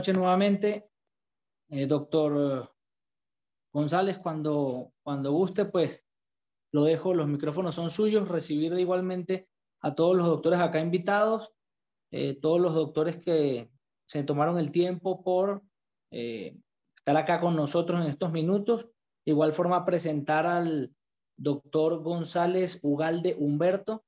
Noches nuevamente, eh, doctor González. Cuando, cuando guste, pues lo dejo, los micrófonos son suyos. Recibir igualmente a todos los doctores acá invitados, eh, todos los doctores que se tomaron el tiempo por eh, estar acá con nosotros en estos minutos. De igual forma, presentar al doctor González Ugalde Humberto.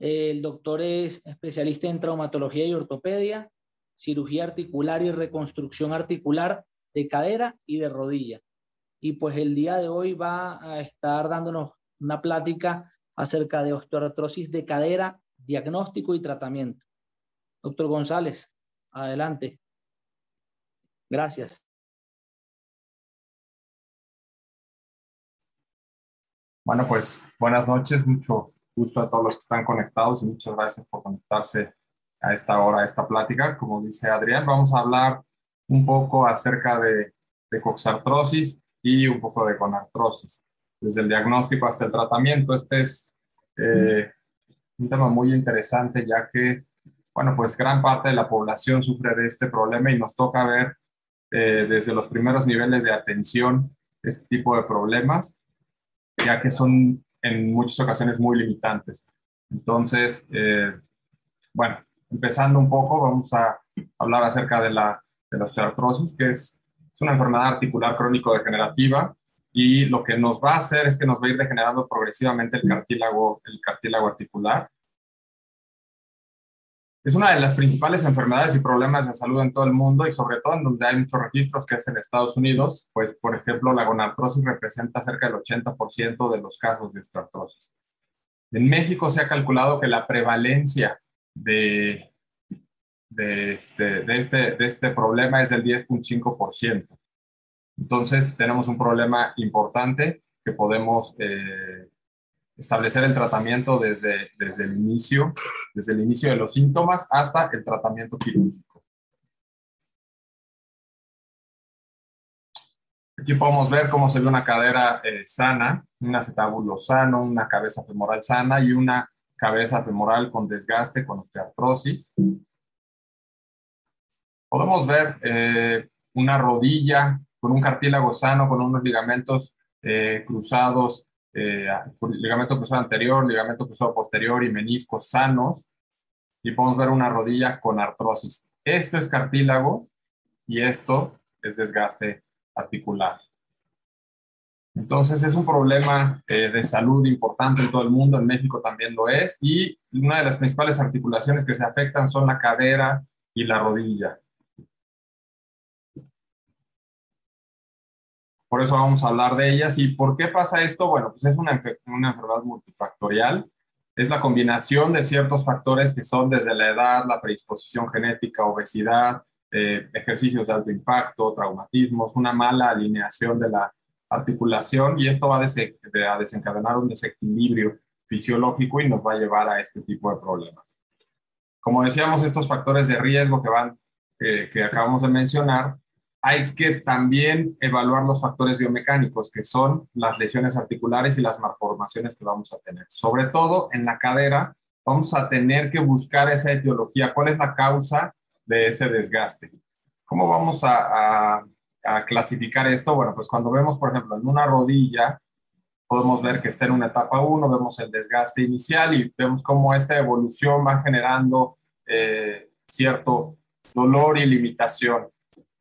el doctor es especialista en traumatología y ortopedia, cirugía articular y reconstrucción articular de cadera y de rodilla. Y pues el día de hoy va a estar dándonos una plática acerca de osteoartrosis de cadera, diagnóstico y tratamiento. Doctor González, adelante. Gracias. Bueno, pues buenas noches, mucho gusto a todos los que están conectados y muchas gracias por conectarse a esta hora, a esta plática. Como dice Adrián, vamos a hablar un poco acerca de, de coxartrosis y un poco de conartrosis, desde el diagnóstico hasta el tratamiento. Este es eh, un tema muy interesante ya que, bueno, pues gran parte de la población sufre de este problema y nos toca ver eh, desde los primeros niveles de atención este tipo de problemas ya que son en muchas ocasiones muy limitantes. Entonces, eh, bueno, empezando un poco, vamos a hablar acerca de la, de la osteoartrosis, que es, es una enfermedad articular crónico-degenerativa y lo que nos va a hacer es que nos va a ir degenerando progresivamente el cartílago, el cartílago articular es una de las principales enfermedades y problemas de salud en todo el mundo y sobre todo en donde hay muchos registros, que es en Estados Unidos, pues por ejemplo la gonartrosis representa cerca del 80% de los casos de osteoartrosis. En México se ha calculado que la prevalencia de, este, de, este, de este problema es del 10.5%. Entonces tenemos un problema importante que podemos eh, establecer el tratamiento desde, desde el inicio, desde el inicio de los síntomas hasta el tratamiento quirúrgico. Aquí podemos ver cómo se ve una cadera eh, sana, un acetábulo sano, una cabeza femoral sana y una cabeza femoral con desgaste, con osteoartrosis. Podemos ver eh, una rodilla con un cartílago sano, con unos ligamentos eh, cruzados eh, ligamento cruzado anterior, ligamento cruzado posterior y meniscos sanos. Y podemos ver una rodilla con artrosis. Esto es cartílago y esto es desgaste articular. Entonces es un problema eh, de salud importante en todo el mundo, en México también lo es, y una de las principales articulaciones que se afectan son la cadera y la rodilla. Por eso vamos a hablar de ellas. ¿Y por qué pasa esto? Bueno, pues es una, enfermedad multifactorial. Es la combinación de ciertos factores que son desde la edad, la predisposición genética, obesidad, eh, ejercicios de alto impacto, traumatismos, una mala alineación de la articulación y esto va a, desencadenar un desequilibrio fisiológico y nos va a llevar a este tipo de problemas. Como decíamos, estos factores de riesgo que van, que acabamos de mencionar, hay que también evaluar los factores biomecánicos, que son las lesiones articulares y las malformaciones que vamos a tener. Sobre todo en la cadera, vamos a tener que buscar esa etiología, cuál es la causa de ese desgaste. ¿Cómo vamos a, clasificar esto? Bueno, pues cuando vemos, por ejemplo, en una rodilla, podemos ver que está en una etapa 1, vemos el desgaste inicial y vemos cómo esta evolución va generando eh, cierto dolor y limitación.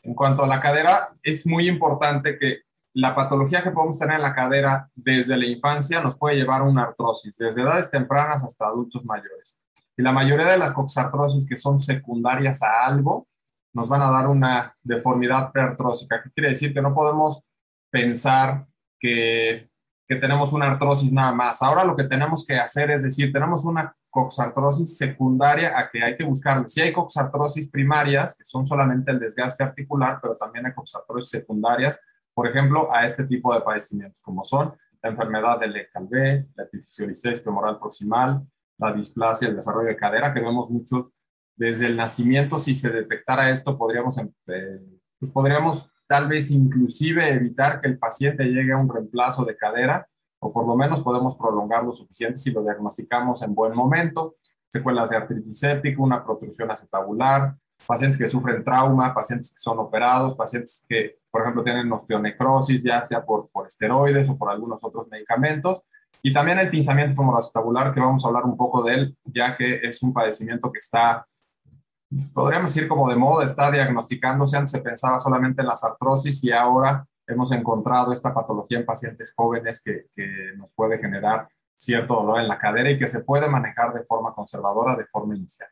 En cuanto a la cadera, es muy importante que la patología que podemos tener en la cadera desde la infancia nos puede llevar a una artrosis, desde edades tempranas hasta adultos mayores. Y la mayoría de las coxartrosis que son secundarias a algo nos van a dar una deformidad preartrósica. ¿Qué quiere decir? Que no podemos pensar que, que tenemos una artrosis nada más. Ahora lo que tenemos que hacer es decir, tenemos una coxartrosis secundaria a que hay que buscar. Si hay coxartrosis primarias, que son solamente el desgaste articular, pero también hay coxartrosis secundarias, por ejemplo, a este tipo de padecimientos, como son la enfermedad del ECALB, la epifisiolistesis femoral proximal, la displasia, el desarrollo de cadera, que vemos muchos desde el nacimiento. Si se detectara esto, podríamos, em, eh, pues podríamos tal vez inclusive evitar que el paciente llegue a un reemplazo de cadera o por lo menos podemos prolongar lo suficiente si lo diagnosticamos en buen momento. Secuelas de artritis séptica, una protrusión acetabular, pacientes que sufren trauma, pacientes que son operados, pacientes que, por ejemplo, tienen osteonecrosis, ya sea por, por esteroides o por algunos otros medicamentos. Y también el pinzamiento femoroacetabular, que vamos a hablar un poco de él, ya que es un padecimiento que está, podríamos decir como de moda, está diagnosticándose. Antes se pensaba solamente en las artrosis y ahora hemos encontrado esta patología en pacientes jóvenes que, que nos puede generar cierto dolor en la cadera y que se puede manejar de forma conservadora, de forma inicial.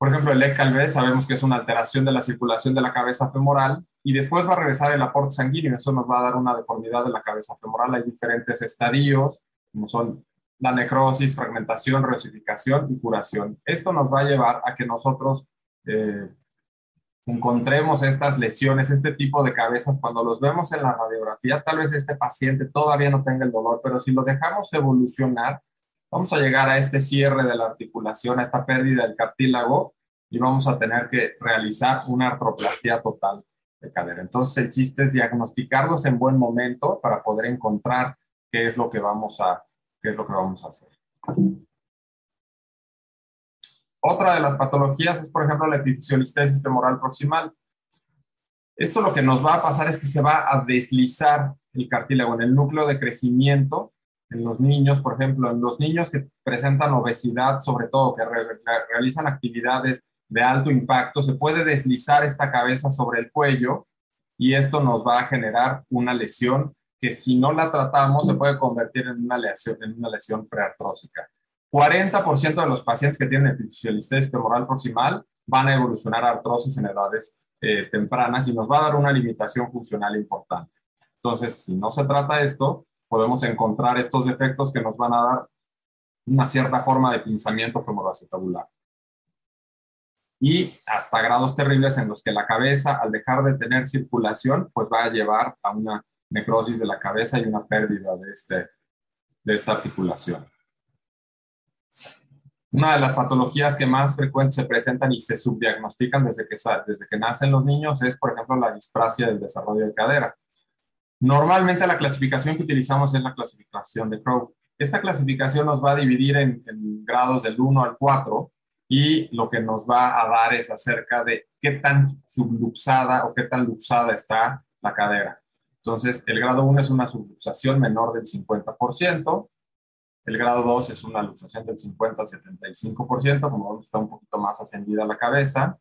Por ejemplo, el ECALV sabemos que es una alteración de la circulación de la cabeza femoral y después va a regresar el aporte sanguíneo. Eso nos va a dar una deformidad de la cabeza femoral. Hay diferentes estadios, como son la necrosis, fragmentación, reosificación y curación. Esto nos va a llevar a que nosotros eh, encontremos estas lesiones, este tipo de cabezas, cuando los vemos en la radiografía, tal vez este paciente todavía no tenga el dolor, pero si lo dejamos evolucionar, vamos a llegar a este cierre de la articulación, a esta pérdida del cartílago y vamos a tener que realizar una artroplastia total de cadera. Entonces, el chiste es diagnosticarlos en buen momento para poder encontrar qué es lo que vamos a, qué es lo que vamos a hacer. Otra de las patologías es, por ejemplo, la epifisiolistesis femoral proximal. Esto lo que nos va a pasar es que se va a deslizar el cartílago en el núcleo de crecimiento en los niños, por ejemplo, en los niños que presentan obesidad, sobre todo que realizan actividades de alto impacto, se puede deslizar esta cabeza sobre el cuello y esto nos va a generar una lesión que si no la tratamos se puede convertir en una lesión, en una lesión preartrósica. 40% de los pacientes que tienen epifisiolistesis femoral proximal van a evolucionar a artrosis en edades eh, tempranas y nos va a dar una limitación funcional importante. Entonces, si no se trata esto, podemos encontrar estos defectos que nos van a dar una cierta forma de pinzamiento femoroacetabular. Y hasta grados terribles en los que la cabeza, al dejar de tener circulación, pues va a llevar a una necrosis de la cabeza y una pérdida de, este, de esta articulación. Una de las patologías que más frecuentemente se presentan y se subdiagnostican desde que, desde que nacen los niños es, por ejemplo, la displasia del desarrollo de cadera. Normalmente la clasificación que utilizamos es la clasificación de Crow. Esta clasificación nos va a dividir en, en, grados del 1 al 4 y lo que nos va a dar es acerca de qué tan subluxada o qué tan luxada está la cadera. Entonces, el grado 1 es una subluxación menor del 50%, el grado 2 es una luxación del 50 al 75%, como vemos está un poquito más ascendida la cabeza.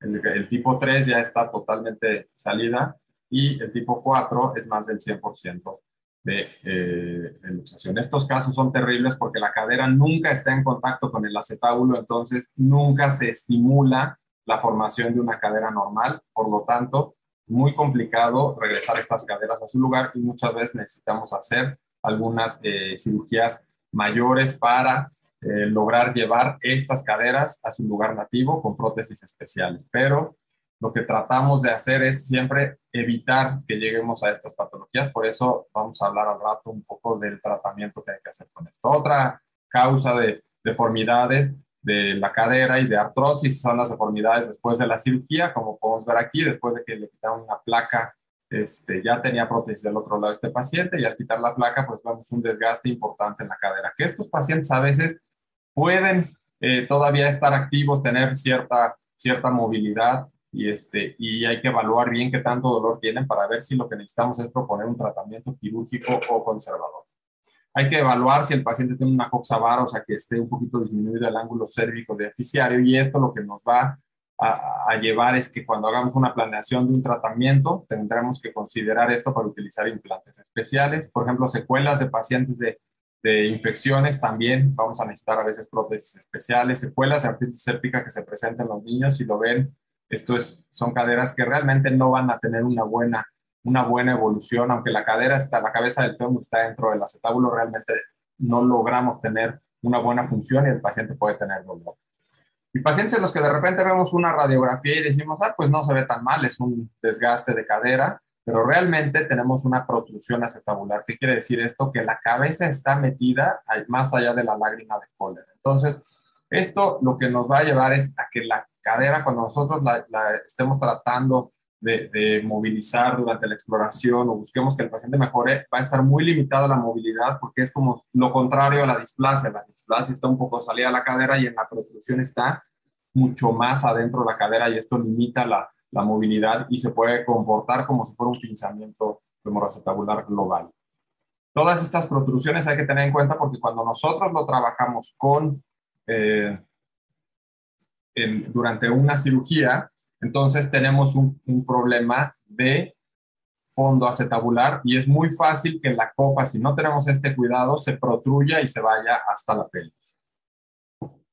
El, tipo 3 ya está totalmente salida y el tipo 4 es más del 100% de, eh, de, luxación. Estos casos son terribles porque la cadera nunca está en contacto con el acetábulo, entonces nunca se estimula la formación de una cadera normal, por lo tanto, muy complicado regresar estas caderas a su lugar y muchas veces necesitamos hacer algunas eh, cirugías mayores para eh, lograr llevar estas caderas a su lugar nativo con prótesis especiales. Pero lo que tratamos de hacer es siempre evitar que lleguemos a estas patologías. Por eso vamos a hablar al rato un poco del tratamiento que hay que hacer con esto. Otra causa de deformidades de la cadera y de artrosis son las deformidades después de la cirugía, como podemos ver aquí, después de que le quitaron una placa este, ya tenía prótesis del otro lado este paciente y al quitar la placa, pues vemos un desgaste importante en la cadera. Que estos pacientes a veces pueden eh, todavía estar activos, tener cierta, cierta movilidad y, este, y hay que evaluar bien qué tanto dolor tienen para ver si lo que necesitamos es proponer un tratamiento quirúrgico o conservador. Hay que evaluar si el paciente tiene una coxa vara, o sea, que esté un poquito disminuido el ángulo cérvico deficiario y esto lo que nos va a, llevar es que cuando hagamos una planeación de un tratamiento, tendremos que considerar esto para utilizar implantes especiales. Por ejemplo, secuelas de pacientes de, de infecciones también vamos a necesitar a veces prótesis especiales, secuelas de artritis séptica que se presentan en los niños, si lo ven, esto es, son caderas que realmente no van a tener una buena, una buena evolución, aunque la cadera está, la cabeza del fémur está dentro del acetábulo, realmente no logramos tener una buena función y el paciente puede tener dolor. Y pacientes en los que de repente vemos una radiografía y decimos, ah, pues no se ve tan mal, es un desgaste de cadera, pero realmente tenemos una protrusión acetabular. ¿Qué quiere decir esto? Que la cabeza está metida más allá de la lágrima de cólera. Entonces, esto lo que nos va a llevar es a que la cadera, cuando nosotros la, estemos tratando de, de, movilizar durante la exploración o busquemos que el paciente mejore, va a estar muy limitada la movilidad porque es como lo contrario a la displasia. La displasia está un poco salida a la cadera y en la protrusión está mucho más adentro de la cadera y esto limita la, la movilidad y se puede comportar como si fuera un pinzamiento femoroacetabular global. Todas estas protrusiones hay que tener en cuenta porque cuando nosotros lo trabajamos con eh, durante una cirugía, entonces tenemos un, problema de fondo acetabular y es muy fácil que la copa, si no tenemos este cuidado, se protruya y se vaya hasta la pelvis.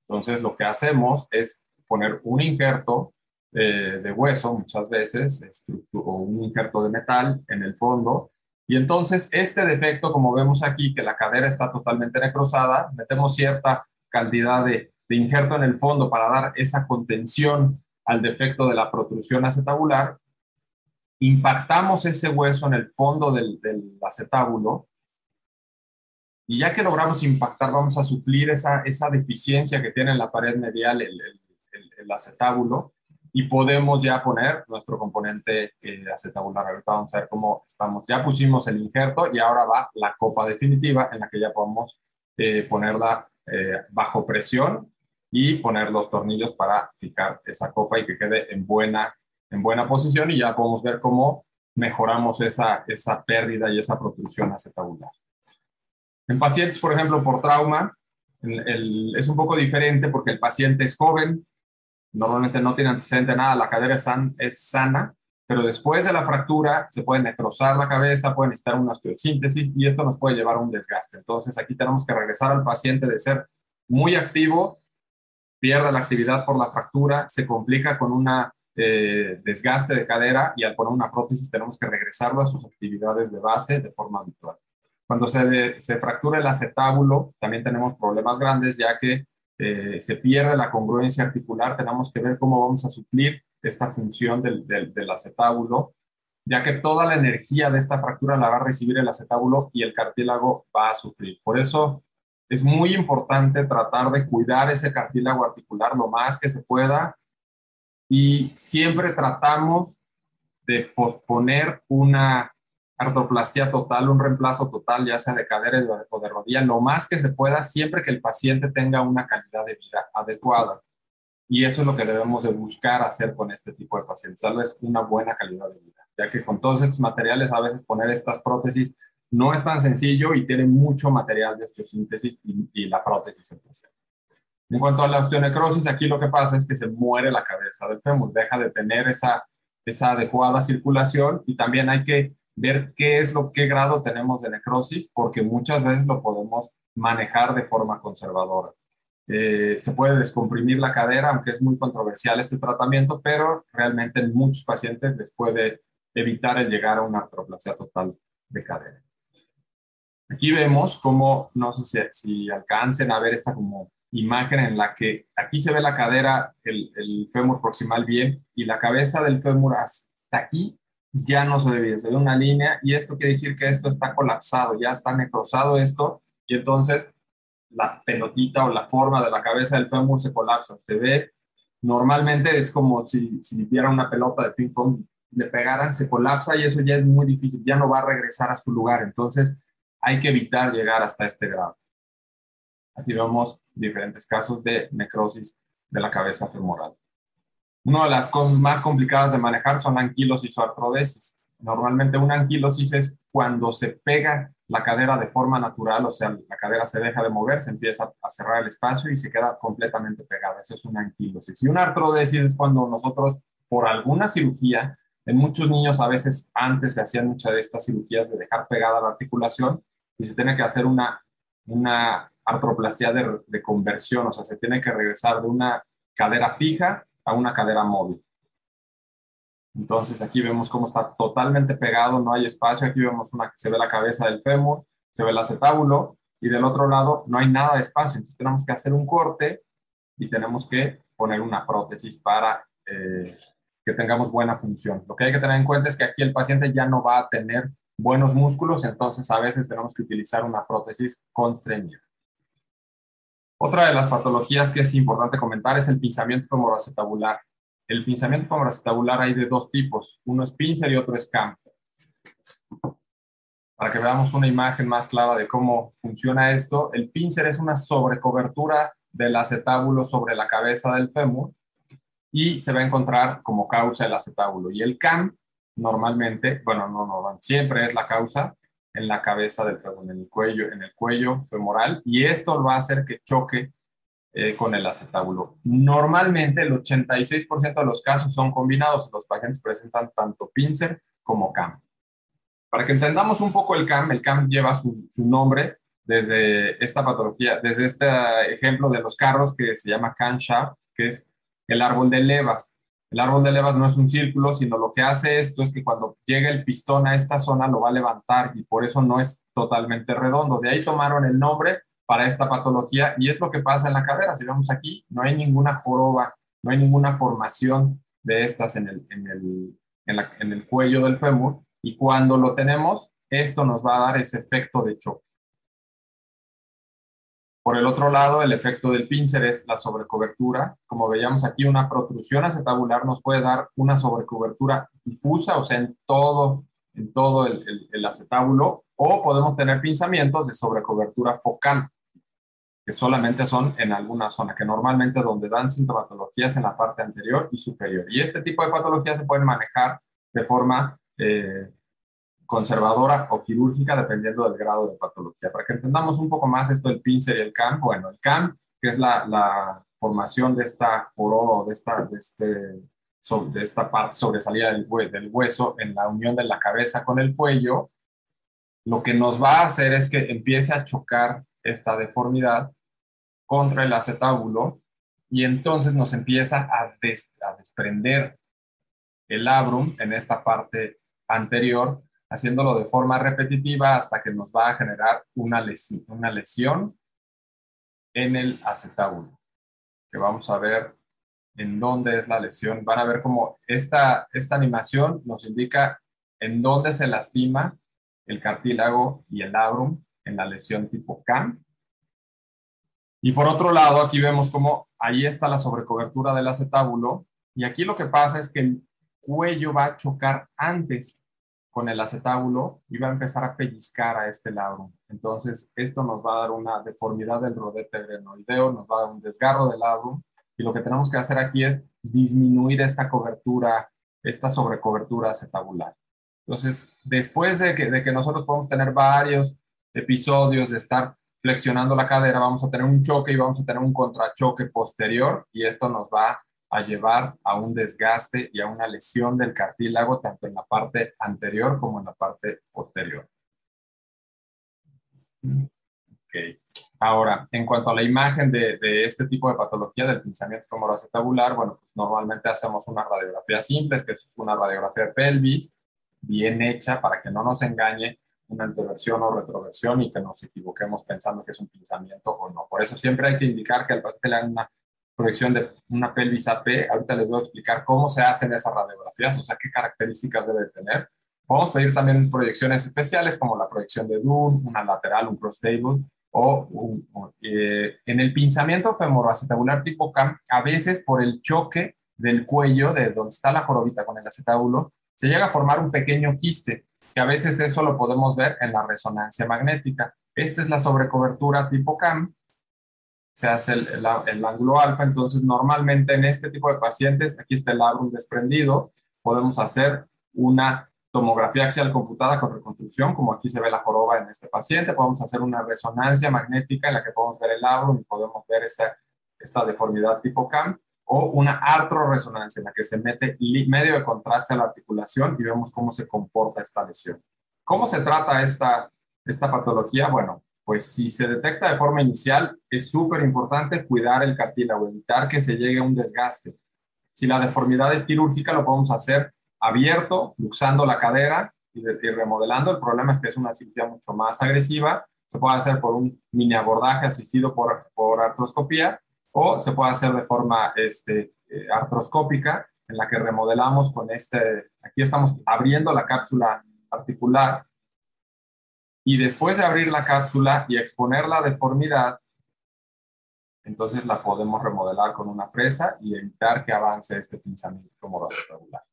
Entonces lo que hacemos es poner un injerto eh, de hueso muchas veces o un injerto de metal en el fondo y entonces este defecto, como vemos aquí, que la cadera está totalmente necrosada, metemos cierta cantidad de injerto en el fondo para dar esa contención al defecto de la protrusión acetabular impactamos ese hueso en el fondo del, acetábulo y ya que logramos impactar, vamos a suplir esa, esa deficiencia que tiene en la pared medial el, el, acetábulo y podemos ya poner nuestro componente eh, acetabular. Ahorita vamos a ver cómo estamos. Ya pusimos el injerto y ahora va la copa definitiva en la que ya podemos eh, ponerla eh, bajo presión y poner los tornillos para fijar esa copa y que quede en buena en buena posición y ya podemos ver cómo mejoramos esa, esa pérdida y esa protrusión acetabular. En pacientes, por ejemplo, por trauma, es un poco diferente porque el paciente es joven, normalmente no tiene antecedente nada, la cadera es, es sana, pero después de la fractura se puede necrosar la cabeza, puede necesitar una osteosíntesis y esto nos puede llevar a un desgaste. Entonces aquí tenemos que regresar al paciente de ser muy activo, pierde la actividad por la fractura, se complica con una eh, desgaste de cadera y al poner una prótesis tenemos que regresarlo a sus actividades de base de forma habitual. Cuando se, fractura el acetábulo, también tenemos problemas grandes ya que eh, se pierde la congruencia articular. Tenemos que ver cómo vamos a suplir esta función del acetábulo, ya que toda la energía de esta fractura la va a recibir el acetábulo y el cartílago va a sufrir. Por eso es muy importante tratar de cuidar ese cartílago articular lo más que se pueda y siempre tratamos de posponer una artroplastia total, un reemplazo total, ya sea de cadera o de rodilla, lo más que se pueda, siempre que el paciente tenga una calidad de vida adecuada. Y eso es lo que debemos de buscar hacer con este tipo de pacientes, darles una buena calidad de vida, ya que con todos estos materiales a veces poner estas prótesis no es tan sencillo y tiene mucho material de osteosíntesis y, la prótesis especial. En cuanto a la osteonecrosis, aquí lo que pasa es que se muere la cabeza del fémur, deja de tener esa, esa adecuada circulación y también hay que ver qué es lo, qué grado tenemos de necrosis, porque muchas veces lo podemos manejar de forma conservadora. Eh, se puede descomprimir la cadera, aunque es muy controversial este tratamiento, pero realmente en muchos pacientes les puede evitar el llegar a una artroplasia total de cadera. Aquí vemos cómo, no sé si, si alcancen a ver esta como imagen en la que aquí se ve la cadera, el, el fémur proximal bien y la cabeza del fémur hasta aquí ya no se ve se ve una línea y esto quiere decir que esto está colapsado, ya está necrosado esto y entonces la pelotita o la forma de la cabeza del fémur se colapsa, se ve normalmente es como si, si viera una pelota de ping pong, le pegaran, se colapsa y eso ya es muy difícil, ya no va a regresar a su lugar, entonces hay que evitar llegar hasta este grado. Aquí vemos diferentes casos de necrosis de la cabeza femoral. Una de las cosas más complicadas de manejar son anquilosis o artrodesis. Normalmente una anquilosis es cuando se pega la cadera de forma natural, o sea, la cadera se deja de mover, se empieza a cerrar el espacio y se queda completamente pegada. Eso es una anquilosis. Y una artrodesis es cuando nosotros, por alguna cirugía, en muchos niños a veces antes se hacían muchas de estas cirugías de dejar pegada la articulación y se tiene que hacer una, una artroplasia de, conversión, o sea, se tiene que regresar de una cadera fija a una cadera móvil. Entonces aquí vemos cómo está totalmente pegado, no hay espacio, aquí vemos una, se ve la cabeza del fémur, se ve el acetábulo y del otro lado no hay nada de espacio, entonces tenemos que hacer un corte y tenemos que poner una prótesis para eh, que tengamos buena función. Lo que hay que tener en cuenta es que aquí el paciente ya no va a tener buenos músculos, entonces a veces tenemos que utilizar una prótesis constreñida. Otra de las patologías que es importante comentar es el pinzamiento femoroacetabular. El pinzamiento femoroacetabular hay de dos tipos, uno es pincer y otro es camper. Para que veamos una imagen más clara de cómo funciona esto, el pincer es una sobrecobertura del acetábulo sobre la cabeza del fémur y se va a encontrar como causa el acetábulo. Y el CAM normalmente, bueno, no, no, siempre es la causa en la cabeza del en el cuello, en el cuello femoral, y esto va a hacer que choque eh, con el acetábulo. Normalmente el 86% de los casos son combinados, los pacientes presentan tanto pincer como CAM. Para que entendamos un poco el CAM, el CAM lleva su, nombre desde esta patología, desde este ejemplo de los carros que se llama camshaft, que es el árbol de levas. El árbol de levas no es un círculo, sino lo que hace esto es que cuando llega el pistón a esta zona lo va a levantar y por eso no es totalmente redondo. De ahí tomaron el nombre para esta patología y es lo que pasa en la cadera. Si vemos aquí, no hay ninguna joroba, no hay ninguna formación de estas en el, en el, en el cuello del fémur y cuando lo tenemos, esto nos va a dar ese efecto de choque. Por el otro lado, el efecto del pincer es la sobrecobertura. Como veíamos aquí, una protrusión acetabular nos puede dar una sobrecobertura difusa, o sea, en todo, en todo el, acetábulo, o podemos tener pinzamientos de sobrecobertura focal que solamente son en alguna zona, que normalmente donde dan sintomatologías en la parte anterior y superior. Y este tipo de patologías se pueden manejar de forma eh, conservadora o quirúrgica, dependiendo del grado de patología. Para que entendamos un poco más esto del pincer y el CAM, bueno, el CAM, que es la, formación de esta joroba de esta, de, este, de esta parte sobresalida del, del hueso en la unión de la cabeza con el cuello, lo que nos va a hacer es que empiece a chocar esta deformidad contra el acetábulo y entonces nos empieza a, desprender el labrum en esta parte anterior, haciéndolo de forma repetitiva hasta que nos va a generar una lesión, en el acetábulo, que vamos a ver en dónde es la lesión. Van a ver cómo esta, esta animación nos indica en dónde se lastima el cartílago y el labrum en la lesión tipo CAM. Y por otro lado, aquí vemos cómo ahí está la sobrecobertura del acetábulo y aquí lo que pasa es que el cuello va a chocar antes con el acetábulo y va a empezar a pellizcar a este lado. Entonces, esto nos va a dar una deformidad del rodete grenoideo, nos va a dar un desgarro del lado y lo que tenemos que hacer aquí es disminuir esta cobertura, esta sobrecobertura acetabular. Entonces, después de que, de que nosotros podemos tener varios episodios de estar flexionando la cadera, vamos a tener un choque y vamos a tener un contrachoque posterior y esto nos va a llevar a un desgaste y a una lesión del cartílago tanto en la parte anterior como en la parte posterior. Okay. Ahora, en cuanto a la imagen de, de este tipo de patología del pensamiento femoroacetabular, bueno, pues normalmente hacemos una radiografía simple, que es una radiografía de pelvis, bien hecha para que no nos engañe una anteversión o retroversión y que nos equivoquemos pensando que es un pinzamiento o no. Por eso siempre hay que indicar que al paciente le una proyección de una pelvis AP, ahorita les voy a explicar cómo se hacen esas radiografías, o sea, qué características debe tener. Podemos pedir también proyecciones especiales como la proyección de Dunn, una lateral, un cross-table, o un, eh, en el pinzamiento femoroacetabular tipo CAM, a veces por el choque del cuello, de donde está la jorobita con el acetábulo, se llega a formar un pequeño quiste que a veces eso lo podemos ver en la resonancia magnética. Esta es la sobrecobertura tipo CAM, se hace el, ángulo alfa, entonces normalmente en este tipo de pacientes, aquí está el labrum desprendido, podemos hacer una tomografía axial computada con reconstrucción, como aquí se ve la joroba en este paciente, podemos hacer una resonancia magnética en la que podemos ver el labrum y podemos ver esta, esta deformidad tipo CAM, o una artroresonancia en la que se mete medio de contraste a la articulación y vemos cómo se comporta esta lesión. ¿Cómo se trata esta, esta patología? Bueno, pues si se detecta de forma inicial, es súper importante cuidar el cartílago, evitar que se llegue a un desgaste. Si la deformidad es quirúrgica, lo podemos hacer abierto, luxando la cadera y, remodelando. El problema es que es una cirugía mucho más agresiva. Se puede hacer por un mini abordaje asistido por, por artroscopía o se puede hacer de forma este, eh, artroscópica, en la que remodelamos con este, aquí estamos abriendo la cápsula articular y después de abrir la cápsula y exponer la deformidad, entonces la podemos remodelar con una fresa y evitar que avance este pinzamiento regular.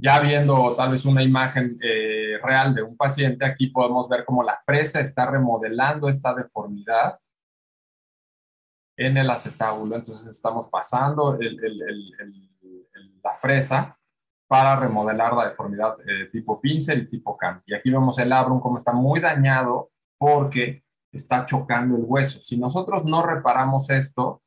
Ya viendo tal vez una imagen eh, real de un paciente, aquí podemos ver cómo la fresa está remodelando esta deformidad en el acetábulo. Entonces estamos pasando la fresa para remodelar la deformidad eh, tipo pincel y tipo cam. Y aquí vemos el labrum como está muy dañado porque está chocando el hueso. Si nosotros no reparamos esto,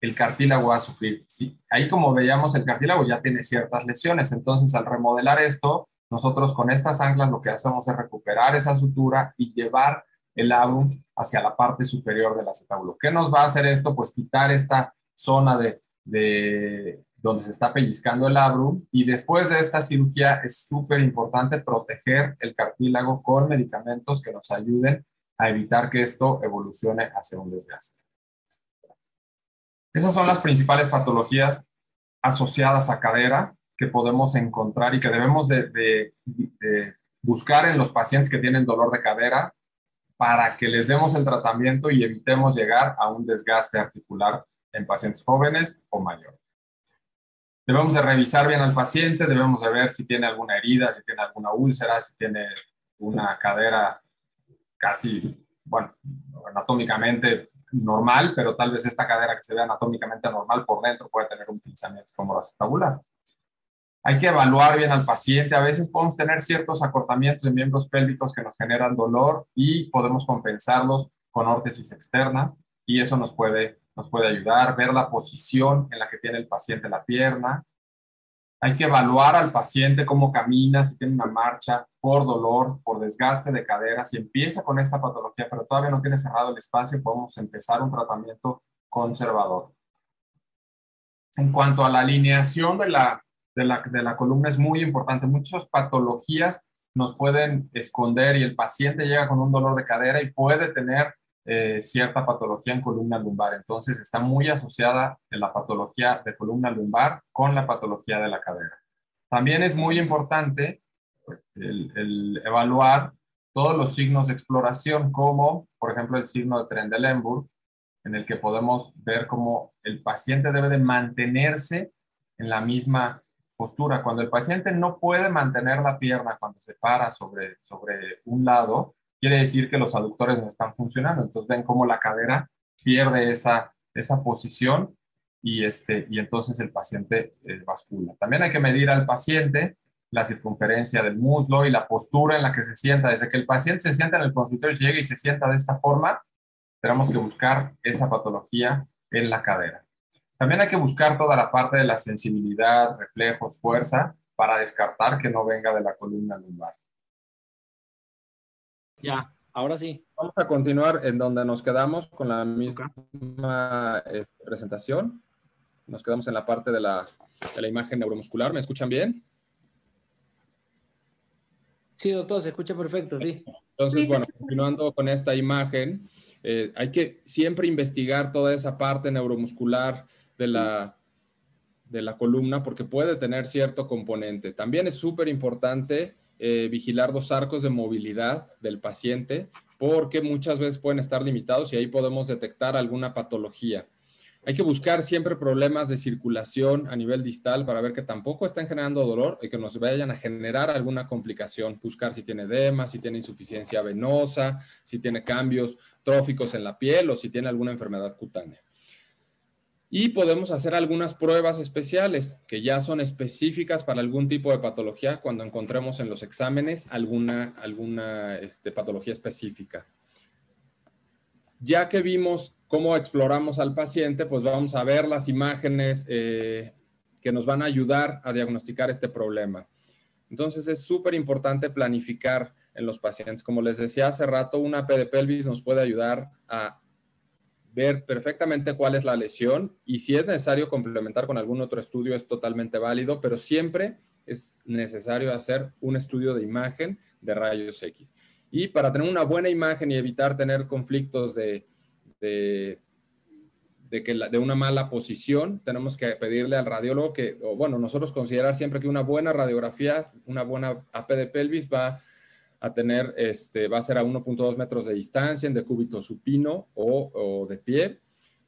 el cartílago va a sufrir. Sí, ahí como veíamos, el cartílago ya tiene ciertas lesiones. Entonces, al remodelar esto, nosotros con estas anclas lo que hacemos es recuperar esa sutura y llevar el labrum hacia la parte superior del acetábulo. ¿Qué nos va a hacer esto? Pues quitar esta zona de, de donde se está pellizcando el labrum y después de esta cirugía es súper importante proteger el cartílago con medicamentos que nos ayuden a evitar que esto evolucione hacia un desgaste. Esas son las principales patologías asociadas a cadera que podemos encontrar y que debemos de, buscar en los pacientes que tienen dolor de cadera para que les demos el tratamiento y evitemos llegar a un desgaste articular en pacientes jóvenes o mayores. Debemos de revisar bien al paciente, debemos de ver si tiene alguna herida, si tiene alguna úlcera, si tiene una cadera casi, bueno, anatómicamente normal, pero tal vez esta cadera que se ve anatómicamente normal por dentro puede tener un pinzamiento tabular. Hay que evaluar bien al paciente. A veces podemos tener ciertos acortamientos de miembros pélvicos que nos generan dolor y podemos compensarlos con órtesis externas y eso nos puede, nos puede ayudar. Ver la posición en la que tiene el paciente la pierna, hay que evaluar al paciente cómo camina, si tiene una marcha por dolor, por desgaste de cadera. Si empieza con esta patología, pero todavía no tiene cerrado el espacio, podemos empezar un tratamiento conservador. En cuanto a la alineación de la, de la, de la columna, es muy importante. Muchas patologías nos pueden esconder y el paciente llega con un dolor de cadera y puede tener eh, cierta patología en columna lumbar. Entonces está muy asociada en la patología de columna lumbar con la patología de la cadera. También es muy importante pues, evaluar todos los signos de exploración, como por ejemplo el signo de Trendelenburg, en el que podemos ver cómo el paciente debe de mantenerse en la misma postura. Cuando el paciente no puede mantener la pierna cuando se para sobre, sobre un lado, quiere decir que los aductores no están funcionando. Entonces ven cómo la cadera pierde esa, esa posición y, este, y entonces el paciente eh, bascula. También hay que medir al paciente la circunferencia del muslo y la postura en la que se sienta. Desde que el paciente se sienta en el consultorio y llega y se sienta de esta forma, tenemos que buscar esa patología en la cadera. También hay que buscar toda la parte de la sensibilidad, reflejos, fuerza, para descartar que no venga de la columna lumbar. Ya, ahora sí. Vamos a continuar en donde nos quedamos con la misma este, presentación. Nos quedamos en la parte de la, de la imagen neuromuscular. ¿Me escuchan bien? Sí, doctor, se escucha perfecto, sí. Entonces, bueno, continuando con esta imagen, eh, hay que siempre investigar toda esa parte neuromuscular de la, de la columna porque puede tener cierto componente. También es súper importante eh, vigilar los arcos de movilidad del paciente porque muchas veces pueden estar limitados y ahí podemos detectar alguna patología. Hay que buscar siempre problemas de circulación a nivel distal para ver que tampoco están generando dolor y que nos vayan a generar alguna complicación. Buscar si tiene edema, si tiene insuficiencia venosa, si tiene cambios tróficos en la piel o si tiene alguna enfermedad cutánea. Y podemos hacer algunas pruebas especiales que ya son específicas para algún tipo de patología cuando encontremos en los exámenes alguna, alguna este, patología específica. Ya que vimos cómo exploramos al paciente, pues vamos a ver las imágenes eh, que nos van a ayudar a diagnosticar este problema. Entonces es súper importante planificar en los pacientes. Como les decía hace rato, una P de pelvis nos puede ayudar a ver perfectamente cuál es la lesión y si es necesario complementar con algún otro estudio es totalmente válido, pero siempre es necesario hacer un estudio de imagen de rayos X. Y para tener una buena imagen y evitar tener conflictos de, de, que de una mala posición, tenemos que pedirle al radiólogo que, o bueno, nosotros considerar siempre que una buena radiografía, una buena AP de pelvis va a tener, este, va a ser a 1.2 metros de distancia en decúbito supino o, de pie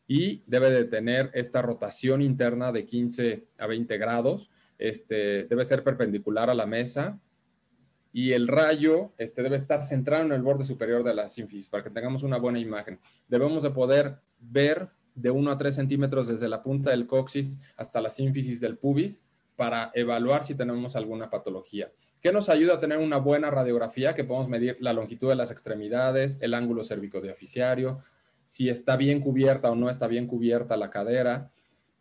y debe de tener esta rotación interna de 15 a 20 grados. Este, debe ser perpendicular a la mesa y el rayo este, debe estar centrado en el borde superior de la sínfisis para que tengamos una buena imagen. Debemos de poder ver de 1 a 3 centímetros desde la punta del coxis hasta la sínfisis del pubis para evaluar si tenemos alguna patología. ¿Qué nos ayuda a tener una buena radiografía? Que podemos medir la longitud de las extremidades, el ángulo cervicodiaficiario, si está bien cubierta o no está bien cubierta la cadera.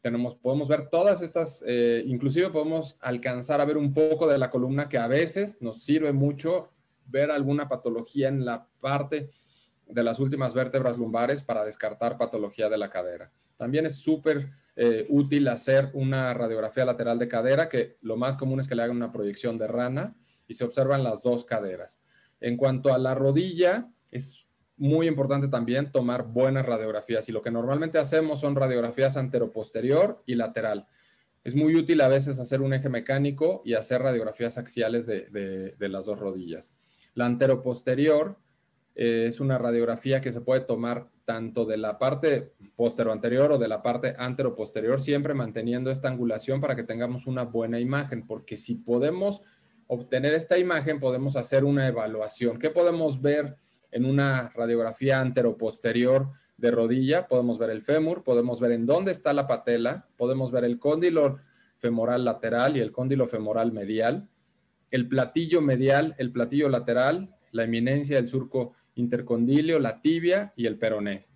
Tenemos, podemos ver todas estas, eh, inclusive podemos alcanzar a ver un poco de la columna que a veces nos sirve mucho ver alguna patología en la parte de las últimas vértebras lumbares para descartar patología de la cadera. También es súper eh, útil hacer una radiografía lateral de cadera, que lo más común es que le hagan una proyección de rana y se observan las dos caderas. En cuanto a la rodilla, es muy importante también tomar buenas radiografías y lo que normalmente hacemos son radiografías anteroposterior y lateral. Es muy útil a veces hacer un eje mecánico y hacer radiografías axiales de, de las dos rodillas. La anteroposterior eh, es una radiografía que se puede tomar tanto de la parte posterior o de la parte anteroposterior, siempre manteniendo esta angulación para que tengamos una buena imagen, porque si podemos obtener esta imagen, podemos hacer una evaluación. ¿Qué podemos ver en una radiografía anteroposterior de rodilla? Podemos ver el fémur, podemos ver en dónde está la patela, podemos ver el cóndilo femoral lateral y el cóndilo femoral medial, el platillo medial, el platillo lateral, la eminencia del surco intercondilio, la tibia y el peroné.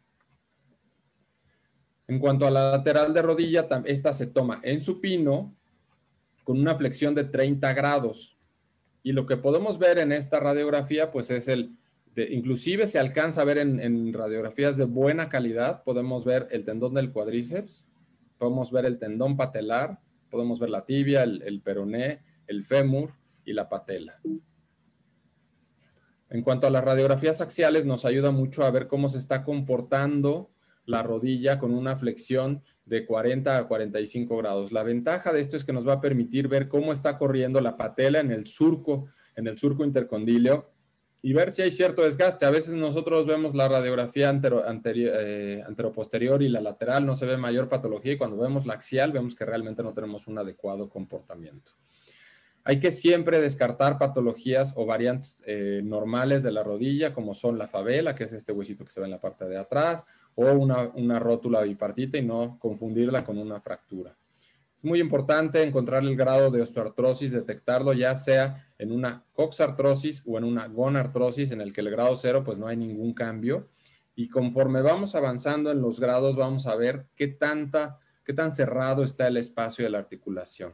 En cuanto a la lateral de rodilla, esta se toma en supino con una flexión de 30 grados. Y lo que podemos ver en esta radiografía, pues es el, inclusive se alcanza a ver en, radiografías de buena calidad, podemos ver el tendón del cuádriceps, podemos ver el tendón patelar, podemos ver la tibia, el, el peroné, el fémur y la patela. En cuanto a las radiografías axiales, nos ayuda mucho a ver cómo se está comportando la rodilla con una flexión de 40 a 45 grados. La ventaja de esto es que nos va a permitir ver cómo está corriendo la patela en el surco, en el surco intercondilio y ver si hay cierto desgaste. A veces nosotros vemos la radiografía eh, anteroposterior y la lateral, no se ve mayor patología y cuando vemos la axial vemos que realmente no tenemos un adecuado comportamiento. Hay que siempre descartar patologías o variantes eh, normales de la rodilla, como son la favela, que es este huesito que se ve en la parte de atrás, o una, rótula bipartita y no confundirla con una fractura. Es muy importante encontrar el grado de osteoartrosis, detectarlo ya sea en una coxartrosis o en una gonartrosis, en el que el grado cero pues no hay ningún cambio. Y conforme vamos avanzando en los grados, vamos a ver qué, tanta, qué tan cerrado está el espacio de la articulación.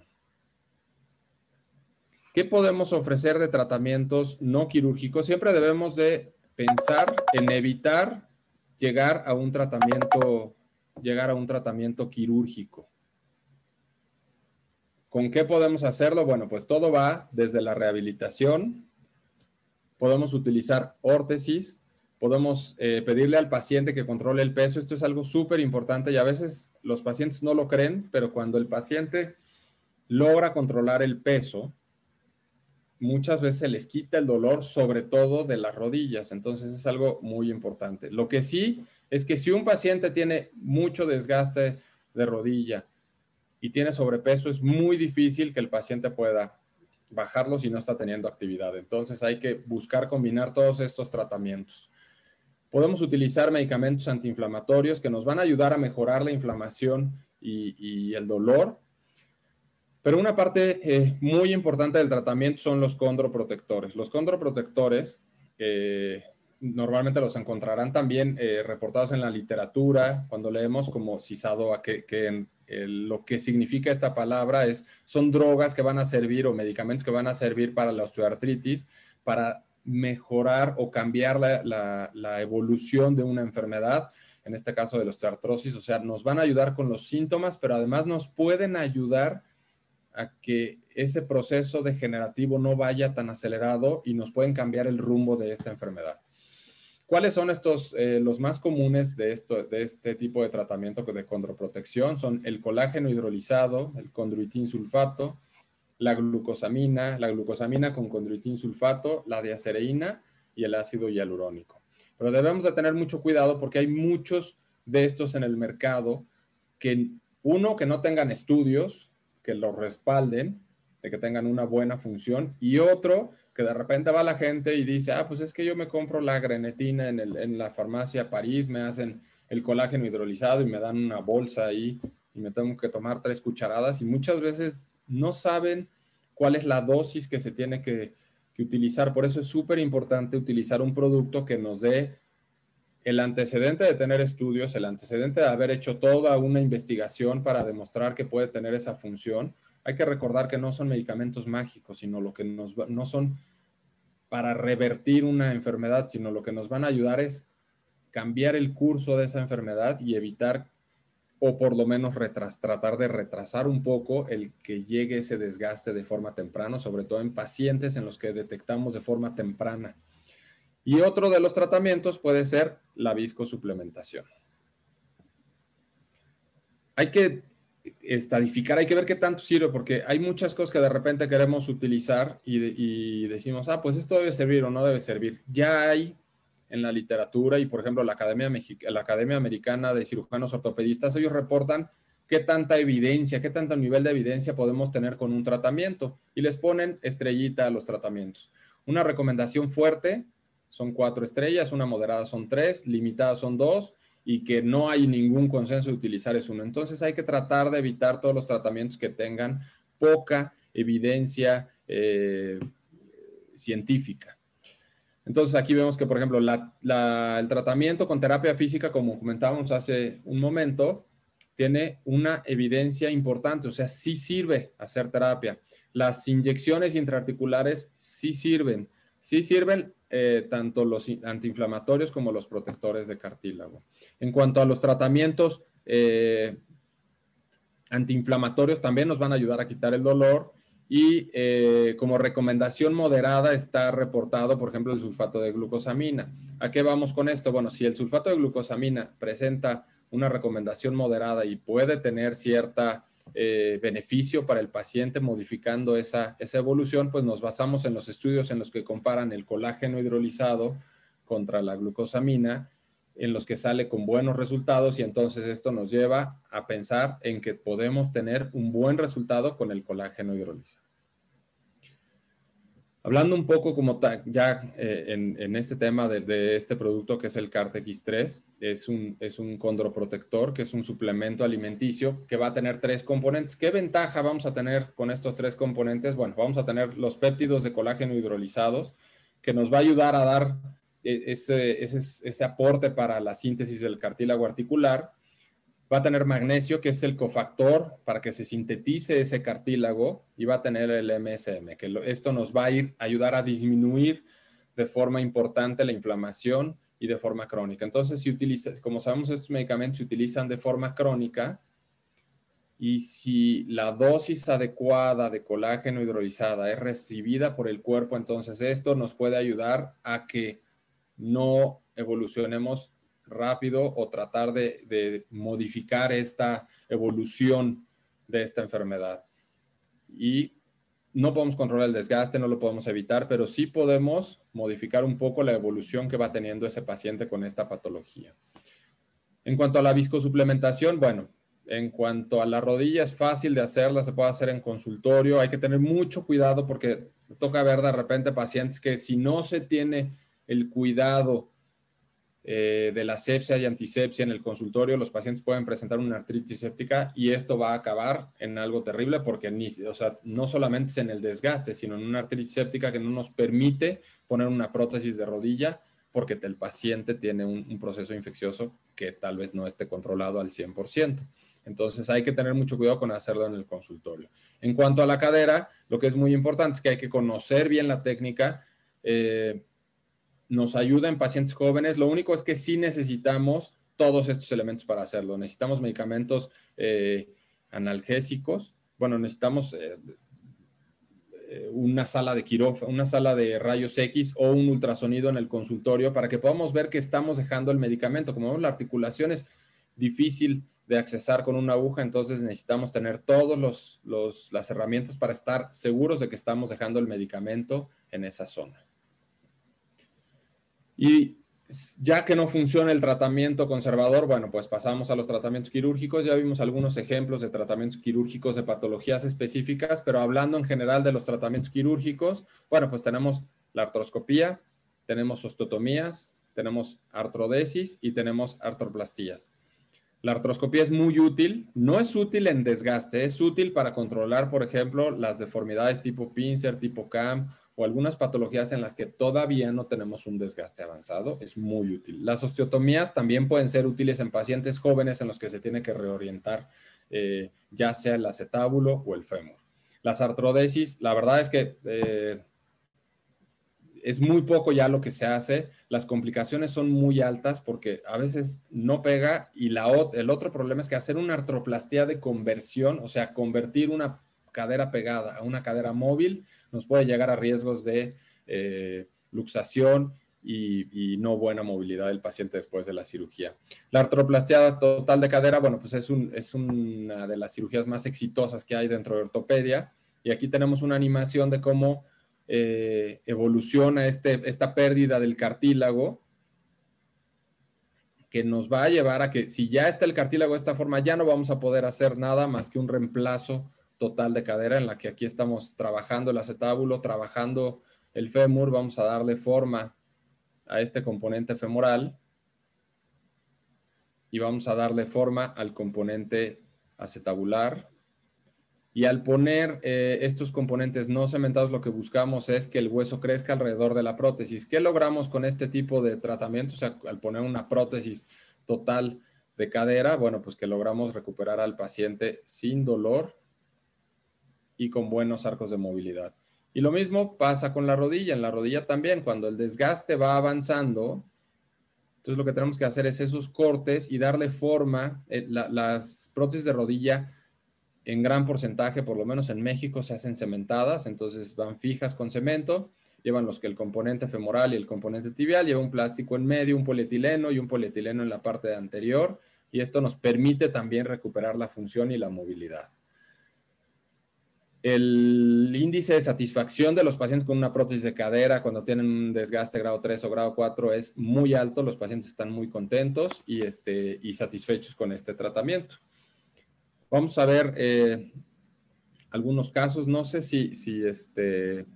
¿Qué podemos ofrecer de tratamientos no quirúrgicos? Siempre debemos de pensar en evitar llegar a un tratamiento, llegar a un tratamiento quirúrgico. ¿Con qué podemos hacerlo? Bueno, pues todo va desde la rehabilitación. Podemos utilizar órtesis, podemos eh, pedirle al paciente que controle el peso. Esto es algo súper importante y a veces los pacientes no lo creen, pero cuando el paciente logra controlar el peso, muchas veces se les quita el dolor, sobre todo de las rodillas. Entonces es algo muy importante. Lo que sí es que si un paciente tiene mucho desgaste de rodilla y tiene sobrepeso, es muy difícil que el paciente pueda bajarlo si no está teniendo actividad. Entonces hay que buscar combinar todos estos tratamientos. Podemos utilizar medicamentos antiinflamatorios que nos van a ayudar a mejorar la inflamación y, y el dolor pero una parte eh, muy importante del tratamiento son los condroprotectores. Los condroprotectores eh, normalmente los encontrarán también eh, reportados en la literatura cuando leemos como CISADOA, que, que lo que significa esta palabra es, son drogas que van a servir o medicamentos que van a servir para la osteoartritis, para mejorar o cambiar la, la evolución de una enfermedad, en este caso de la osteoartrosis, o sea, nos van a ayudar con los síntomas, pero además nos pueden ayudar a que ese proceso degenerativo no vaya tan acelerado y nos pueden cambiar el rumbo de esta enfermedad. ¿Cuáles son estos, eh, los más comunes de, esto, de este tipo de tratamiento de condroprotección? Son el colágeno hidrolizado, el condroitin sulfato, la glucosamina, la glucosamina con condroitin sulfato, la diacereína y el ácido hialurónico. Pero debemos de tener mucho cuidado porque hay muchos de estos en el mercado que, uno, que no tengan estudios, que lo respalden, de que tengan una buena función, y otro que de repente va la gente y dice, ah, pues es que yo me compro la grenetina en, el, en la farmacia París, me hacen el colágeno hidrolizado y me dan una bolsa ahí y me tengo que tomar tres cucharadas y muchas veces no saben cuál es la dosis que se tiene que, que utilizar. Por eso es súper importante utilizar un producto que nos dé el antecedente de tener estudios, el antecedente de haber hecho toda una investigación para demostrar que puede tener esa función. Hay que recordar que no son medicamentos mágicos, sino lo que nos no son para revertir una enfermedad, sino lo que nos van a ayudar es cambiar el curso de esa enfermedad y evitar o por lo menos tratar de retrasar un poco el que llegue ese desgaste de forma temprana, sobre todo en pacientes en los que detectamos de forma temprana y otro de los tratamientos puede ser la viscosuplementación. Hay que estadificar, hay que ver qué tanto sirve, porque hay muchas cosas que de repente queremos utilizar y, decimos, ah, pues esto debe servir o no debe servir. Ya hay en la literatura y, por ejemplo, la Academia, la Academia Americana de Cirujanos Ortopedistas, ellos reportan qué tanta evidencia, qué tanto nivel de evidencia podemos tener con un tratamiento y les ponen estrellita a los tratamientos. Una recomendación fuerte son cuatro estrellas, una moderada son tres, limitada son dos y que no hay ningún consenso de utilizar es uno. Entonces hay que tratar de evitar todos los tratamientos que tengan poca evidencia eh, científica. Entonces aquí vemos que, por ejemplo, el tratamiento con terapia física, como comentábamos hace un momento, tiene una evidencia importante, o sea, sí sirve hacer terapia. Las inyecciones intraarticulares sí sirven. Sí sirven eh, tanto los antiinflamatorios como los protectores de cartílago. En cuanto a los tratamientos eh, antiinflamatorios, también nos van a ayudar a quitar el dolor y eh, como recomendación moderada está reportado, por ejemplo, el sulfato de glucosamina. ¿A qué vamos con esto? Bueno, si el sulfato de glucosamina presenta una recomendación moderada y puede tener cierta eh, beneficio para el paciente modificando esa, esa evolución, pues nos basamos en los estudios en los que comparan el colágeno hidrolizado contra la glucosamina, en los que sale con buenos resultados y entonces esto nos lleva a pensar en que podemos tener un buen resultado con el colágeno hidrolizado. Hablando un poco como ya eh, en, este tema de, este producto que es el CARTX3, es un, es un condroprotector, que es un suplemento alimenticio que va a tener tres componentes. ¿Qué ventaja vamos a tener con estos tres componentes? Bueno, vamos a tener los péptidos de colágeno hidrolizados, que nos va a ayudar a dar eh, ese, ese, ese aporte para la síntesis del cartílago articular va a tener magnesio, que es el cofactor para que se sintetice ese cartílago, y va a tener el MSM, que esto nos va a ir ayudar a disminuir de forma importante la inflamación y de forma crónica. Entonces, si utilizas, como sabemos, estos medicamentos se utilizan de forma crónica, y si la dosis adecuada de colágeno hidrolizada es recibida por el cuerpo, entonces esto nos puede ayudar a que no evolucionemos rápido o tratar de, modificar esta evolución de esta enfermedad. Y no podemos controlar el desgaste, no lo podemos evitar, pero sí podemos modificar un poco la evolución que va teniendo ese paciente con esta patología. En cuanto a la viscosuplementación, bueno, en cuanto a la rodilla es fácil de hacerla, se puede hacer en consultorio, hay que tener mucho cuidado porque toca ver de repente pacientes que si no se tiene el cuidado eh, de la sepsia y antisepsia en el consultorio, los pacientes pueden presentar una artritis séptica y esto va a acabar en algo terrible porque ni, o sea, no solamente es en el desgaste, sino en una artritis séptica que no nos permite poner una prótesis de rodilla porque el paciente tiene un, proceso infeccioso que tal vez no esté controlado al 100%. Entonces hay que tener mucho cuidado con hacerlo en el consultorio. En cuanto a la cadera, lo que es muy importante es que hay que conocer bien la técnica. Eh, nos ayuda en pacientes jóvenes. Lo único es que sí necesitamos todos estos elementos para hacerlo. Necesitamos medicamentos eh, analgésicos. Bueno, necesitamos eh, eh, una sala de quirófano, una sala de rayos X o un ultrasonido en el consultorio para que podamos ver que estamos dejando el medicamento. Como vemos, la articulación es difícil de accesar con una aguja, entonces necesitamos tener todas las herramientas para estar seguros de que estamos dejando el medicamento en esa zona. Y ya que no funciona el tratamiento conservador, bueno, pues pasamos a los tratamientos quirúrgicos. Ya vimos algunos ejemplos de tratamientos quirúrgicos de patologías específicas, pero hablando en general de los tratamientos quirúrgicos, bueno, pues tenemos la artroscopía, tenemos osteotomías, tenemos artrodesis y tenemos artroplastías. La artroscopía es muy útil, no es útil en desgaste, es útil para controlar, por ejemplo, las deformidades tipo pincer, tipo CAM o algunas patologías en las que todavía no tenemos un desgaste avanzado, es muy útil. Las osteotomías también pueden ser útiles en pacientes jóvenes en los que se tiene que reorientar eh, ya sea el acetábulo o el fémur. Las artrodesis, la verdad es que eh, es muy poco ya lo que se hace. Las complicaciones son muy altas porque a veces no pega y la, el otro problema es que hacer una artroplastía de conversión, o sea, convertir una cadera pegada a una cadera móvil, nos puede llegar a riesgos de eh, luxación y, no buena movilidad del paciente después de la cirugía. La artroplastia total de cadera, bueno, pues es, un, es una de las cirugías más exitosas que hay dentro de ortopedia. Y aquí tenemos una animación de cómo eh, evoluciona este, esta pérdida del cartílago que nos va a llevar a que si ya está el cartílago de esta forma, ya no vamos a poder hacer nada más que un reemplazo total de cadera en la que aquí estamos trabajando el acetábulo, trabajando el fémur, vamos a darle forma a este componente femoral y vamos a darle forma al componente acetabular. Y al poner eh, estos componentes no cementados, lo que buscamos es que el hueso crezca alrededor de la prótesis. ¿Qué logramos con este tipo de tratamiento? O sea, al poner una prótesis total de cadera, bueno, pues que logramos recuperar al paciente sin dolor y con buenos arcos de movilidad. Y lo mismo pasa con la rodilla. En la rodilla también, cuando el desgaste va avanzando, entonces lo que tenemos que hacer es esos cortes y darle forma. Eh, las prótesis de rodilla en gran porcentaje, por lo menos en México, se hacen cementadas, entonces van fijas con cemento, llevan los que el componente femoral y el componente tibial, lleva un plástico en medio, un polietileno y un polietileno en la parte anterior, y esto nos permite también recuperar la función y la movilidad el índice de satisfacción de los pacientes con una prótesis de cadera cuando tienen un desgaste grado 3 o grado 4 es muy alto, los pacientes están muy contentos y, este, y satisfechos con este tratamiento. Vamos a ver eh, algunos casos, no sé si, si, este,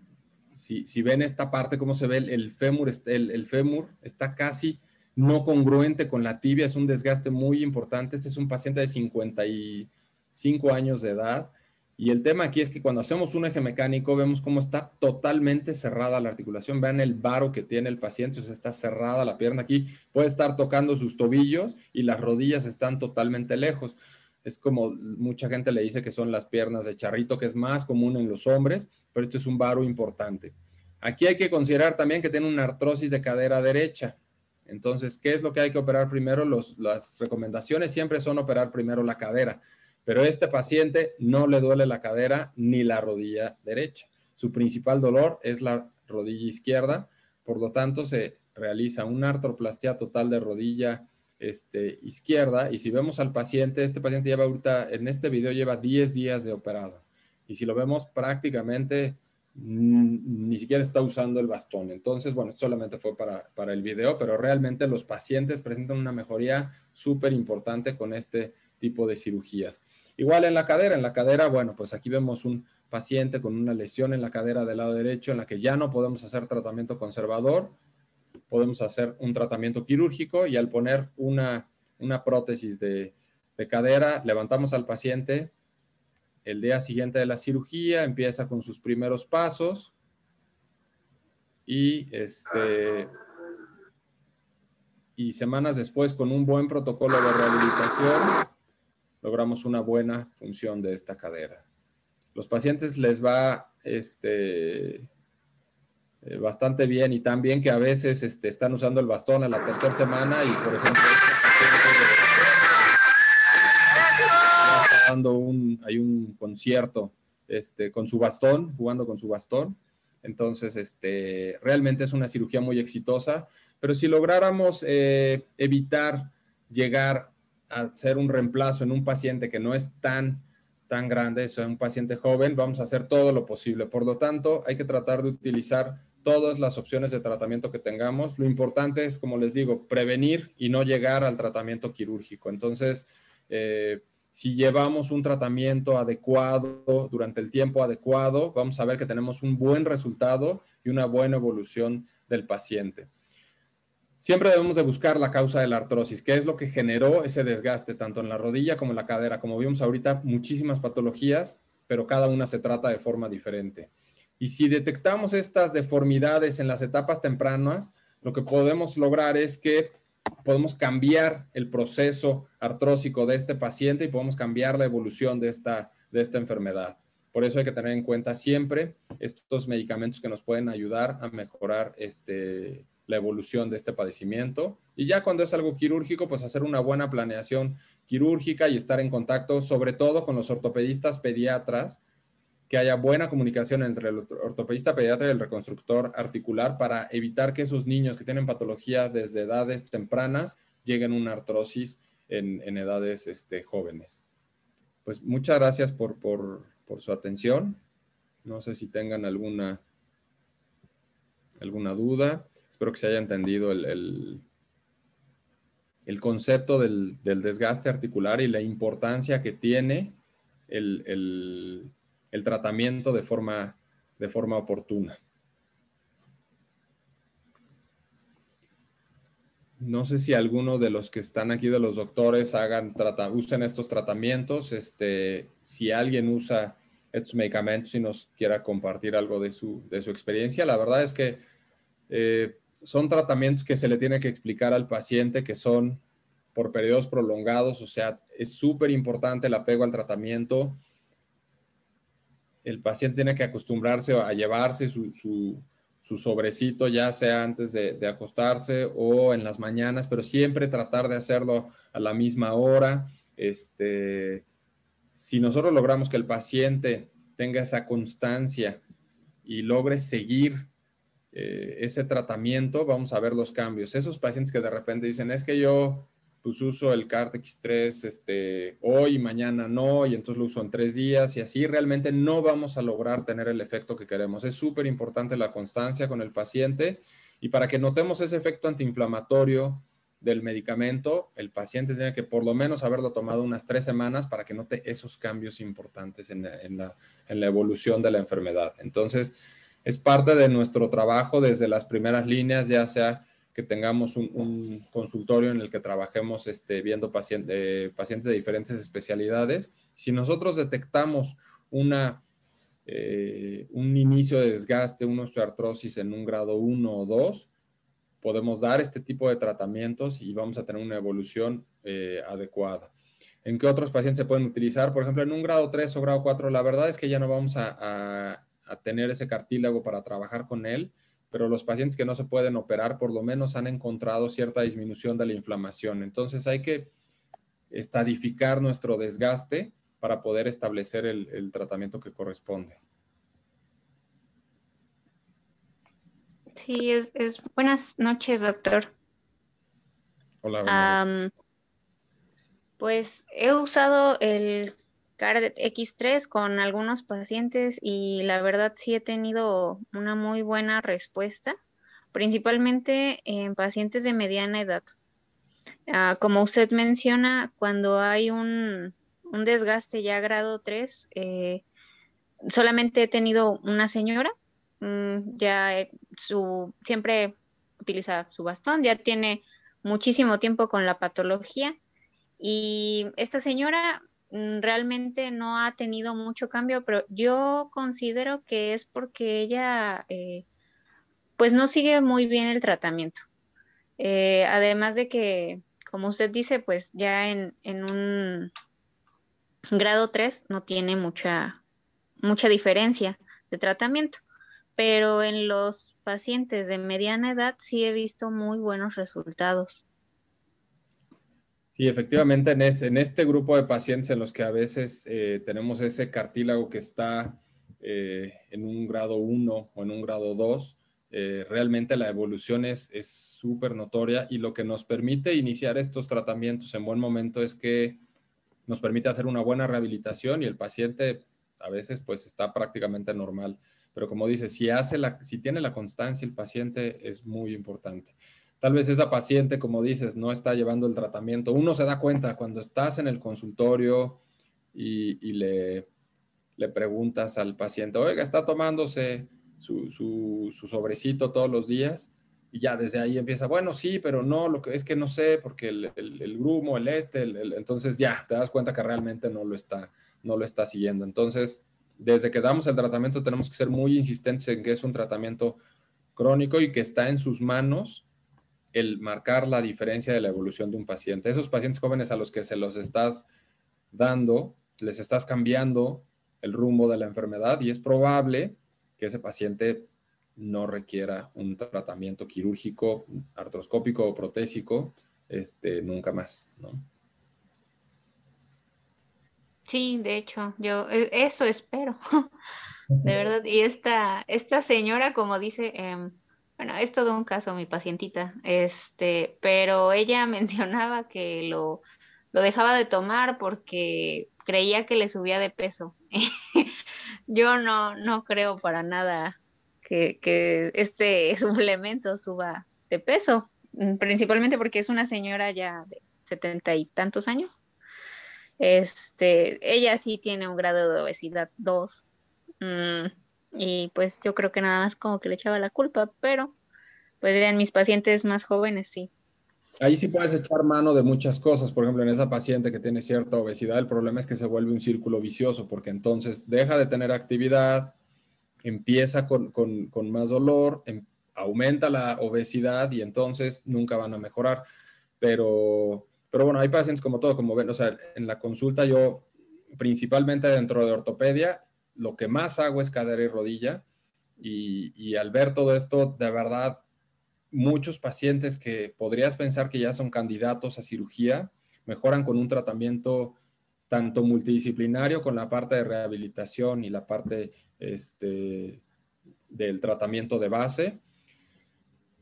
si, ven esta parte, cómo se ve el, fémur, el fémur está casi no congruente con la tibia, es un desgaste muy importante. Este es un paciente de 55 años de edad y el tema aquí es que cuando hacemos un eje mecánico vemos cómo está totalmente cerrada la articulación. Vean el varo que tiene el paciente, o está cerrada la pierna aquí. Puede estar tocando sus tobillos y las rodillas están totalmente lejos. Es como mucha gente le dice que son las piernas de charrito, que es más común en los hombres, pero esto es un varo importante. Aquí hay que considerar también que tiene una artrosis de cadera derecha. Entonces, ¿qué es lo que hay que operar primero? las recomendaciones siempre son operar primero la cadera pero este paciente no le duele la cadera ni la rodilla derecha. Su principal dolor es la rodilla izquierda, por lo tanto se realiza una artroplastia total de rodilla este, izquierda y si vemos al paciente, este paciente lleva ahorita, en este video lleva 10 días de operado y si lo vemos prácticamente ni siquiera está usando el bastón. Entonces, bueno, solamente fue para, para el video, pero realmente los pacientes presentan una mejoría súper importante con este tipo de cirugías. Igual en la cadera, en la cadera, bueno, pues aquí vemos un paciente con una lesión en la cadera del lado derecho en la que ya no podemos hacer tratamiento conservador, podemos hacer un tratamiento quirúrgico y al poner una, una prótesis de, de cadera, levantamos al paciente, el día siguiente de la cirugía empieza con sus primeros pasos y este y semanas después con un buen protocolo de rehabilitación logramos una buena función de esta cadera. Los pacientes les va este, eh, bastante bien y tan bien que a veces este, están usando el bastón a la tercera semana y, por ejemplo, está dando un, hay un concierto este, con su bastón, jugando con su bastón. Entonces, este, realmente es una cirugía muy exitosa, pero si lográramos eh, evitar llegar hacer un reemplazo en un paciente que no es tan, tan grande, es un paciente joven, vamos a hacer todo lo posible. Por lo tanto, hay que tratar de utilizar todas las opciones de tratamiento que tengamos. Lo importante es, como les digo, prevenir y no llegar al tratamiento quirúrgico. Entonces, eh, si llevamos un tratamiento adecuado durante el tiempo adecuado, vamos a ver que tenemos un buen resultado y una buena evolución del paciente. Siempre debemos de buscar la causa de la artrosis, qué es lo que generó ese desgaste tanto en la rodilla como en la cadera. Como vimos ahorita, muchísimas patologías, pero cada una se trata de forma diferente. Y si detectamos estas deformidades en las etapas tempranas, lo que podemos lograr es que podemos cambiar el proceso artrósico de este paciente y podemos cambiar la evolución de esta, de esta enfermedad. Por eso hay que tener en cuenta siempre estos medicamentos que nos pueden ayudar a mejorar este, la evolución de este padecimiento. Y ya cuando es algo quirúrgico, pues hacer una buena planeación quirúrgica y estar en contacto sobre todo con los ortopedistas pediatras, que haya buena comunicación entre el ortopedista pediatra y el reconstructor articular para evitar que esos niños que tienen patología desde edades tempranas lleguen a una artrosis en, edades este, jóvenes. Pues muchas gracias por, por su atención. No sé si tengan alguna, alguna duda. Espero que se haya entendido el, el, concepto del, desgaste articular y la importancia que tiene el, tratamiento de forma, de forma oportuna. No sé si alguno de los que están aquí de los doctores hagan usen estos tratamientos. Este, si alguien usa estos medicamentos y nos quiera compartir algo de su, de su experiencia, la verdad es que eh, son tratamientos que se le tiene que explicar al paciente que son por periodos prolongados, o sea, es súper importante el apego al tratamiento. El paciente tiene que acostumbrarse a llevarse su, sobrecito, ya sea antes de, acostarse o en las mañanas, pero siempre tratar de hacerlo a la misma hora. Este, si nosotros logramos que el paciente tenga esa constancia y logre seguir eh, ese tratamiento, vamos a ver los cambios. Esos pacientes que de repente dicen, es que yo pues uso el CART 3 este, hoy mañana no, y entonces lo uso en tres días y así realmente no vamos a lograr tener el efecto que queremos. Es súper importante la constancia con el paciente y para que notemos ese efecto antiinflamatorio del medicamento, el paciente tiene que por lo menos haberlo tomado unas tres semanas para que note esos cambios importantes en la, en la evolución de la enfermedad. Entonces, es parte de nuestro trabajo desde las primeras líneas, ya sea que tengamos un, consultorio en el que trabajemos este, viendo paciente, pacientes de diferentes especialidades. Si nosotros detectamos una, eh, un inicio de desgaste, una osteoartrosis en un grado 1 o 2, podemos dar este tipo de tratamientos y vamos a tener una evolución eh, adecuada. ¿En qué otros pacientes se pueden utilizar? Por ejemplo, en un grado 3 o grado 4, la verdad es que ya no vamos a tener ese cartílago para trabajar con él, pero los pacientes que no se pueden operar por lo menos han encontrado cierta disminución de la inflamación. Entonces hay que estadificar nuestro desgaste para poder establecer el, tratamiento que corresponde. Sí, es, buenas noches, doctor. Hola. pues he usado el CARD X3 con algunos pacientes y la verdad sí he tenido una muy buena respuesta, principalmente en pacientes de mediana edad. Ah, como usted menciona, cuando hay un, desgaste ya grado 3, eh, solamente he tenido una señora, mm, ya su, siempre utiliza su bastón, ya tiene muchísimo tiempo con la patología y esta señora realmente no ha tenido mucho cambio, pero yo considero que es porque ella eh, pues no sigue muy bien el tratamiento. Eh, además de que, como usted dice, pues ya en, un grado 3 no tiene mucha, mucha diferencia de tratamiento, pero en los pacientes de mediana edad sí he visto muy buenos resultados. Y efectivamente en, en, este grupo de pacientes en los que a veces eh, tenemos ese cartílago que está eh, en un grado 1 o en un grado 2, eh, realmente la evolución es súper notoria y lo que nos permite iniciar estos tratamientos en buen momento es que nos permite hacer una buena rehabilitación y el paciente a veces pues está prácticamente normal. Pero como dice, si, hace la, si tiene la constancia el paciente es muy importante. Tal vez esa paciente, como dices, no está llevando el tratamiento. Uno se da cuenta cuando estás en el consultorio y, le, le, preguntas al paciente, oiga, ¿está tomándose su, su, sobrecito todos los días? y ya desde ahí empieza, bueno, sí, pero no, lo que es que no sé, porque el, el, grumo, el este, entonces ya te das cuenta que realmente no lo está, no lo está siguiendo. Entonces, desde que damos el tratamiento tenemos que ser muy insistentes en que es un tratamiento crónico y que está en sus manos el marcar la diferencia de la evolución de un paciente. Esos pacientes jóvenes a los que se los estás dando, les estás cambiando el rumbo de la enfermedad y es probable que ese paciente no requiera un tratamiento quirúrgico, artroscópico o protésico, este, nunca más, ¿no? Sí, de hecho, yo e, eso espero, de verdad. Y esta, esta señora, como dice, em, bueno, es todo un caso, mi pacientita, este, pero ella mencionaba que lo, lo dejaba de tomar porque creía que le subía de peso. yo no, no creo para nada que, este suplemento suba de peso, principalmente porque es una señora ya de setenta y tantos años este, ella sí tiene un grado de obesidad 2. Mm, y pues yo creo que nada más como que le echaba la culpa, pero pues en mis pacientes más jóvenes sí. Ahí sí puedes echar mano de muchas cosas. Por ejemplo, en esa paciente que tiene cierta obesidad, el problema es que se vuelve un círculo vicioso porque entonces deja de tener actividad, empieza con, con más dolor, em, aumenta la obesidad y entonces nunca van a mejorar. Pero pero bueno, hay pacientes como todo, como ven, o sea, en la consulta yo, principalmente dentro de ortopedia, lo que más hago es cadera y rodilla. Y, al ver todo esto, de verdad, muchos pacientes que podrías pensar que ya son candidatos a cirugía, mejoran con un tratamiento tanto multidisciplinario con la parte de rehabilitación y la parte este, del tratamiento de base,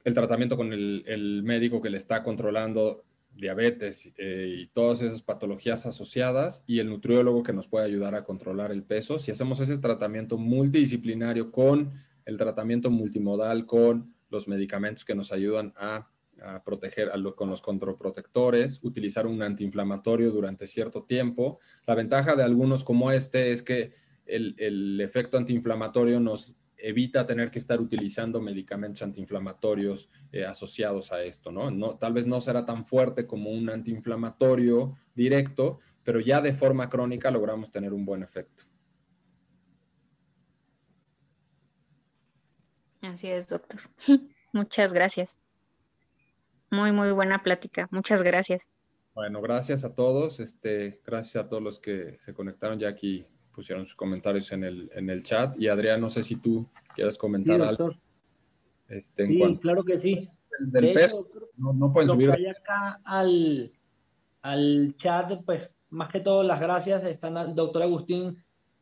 el tratamiento con el médico que le está controlando diabetes eh, y todas esas patologías asociadas y el nutriólogo que nos puede ayudar a controlar el peso. Si hacemos ese tratamiento multidisciplinario con el tratamiento multimodal, con los medicamentos que nos ayudan a, proteger con los controprotectores, utilizar un antiinflamatorio durante cierto tiempo. La ventaja de algunos como este es que el efecto antiinflamatorio nos evita tener que estar utilizando medicamentos antiinflamatorios eh, asociados a esto, ¿no? ¿no? Tal vez no será tan fuerte como un antiinflamatorio directo, pero ya de forma crónica logramos tener un buen efecto. Así es, doctor. Muchas gracias. Muy, muy buena plática. Muchas gracias. Bueno, gracias a todos. Este, gracias a todos los que se conectaron ya aquí pusieron sus comentarios en el, en el chat. Y Adrián, no sé si tú quieres comentar algo. Este, sí, claro que sí. Del peso, no, no, pueden subir. acá al, al chat, pues más que todo las gracias. Están al doctor Agustín,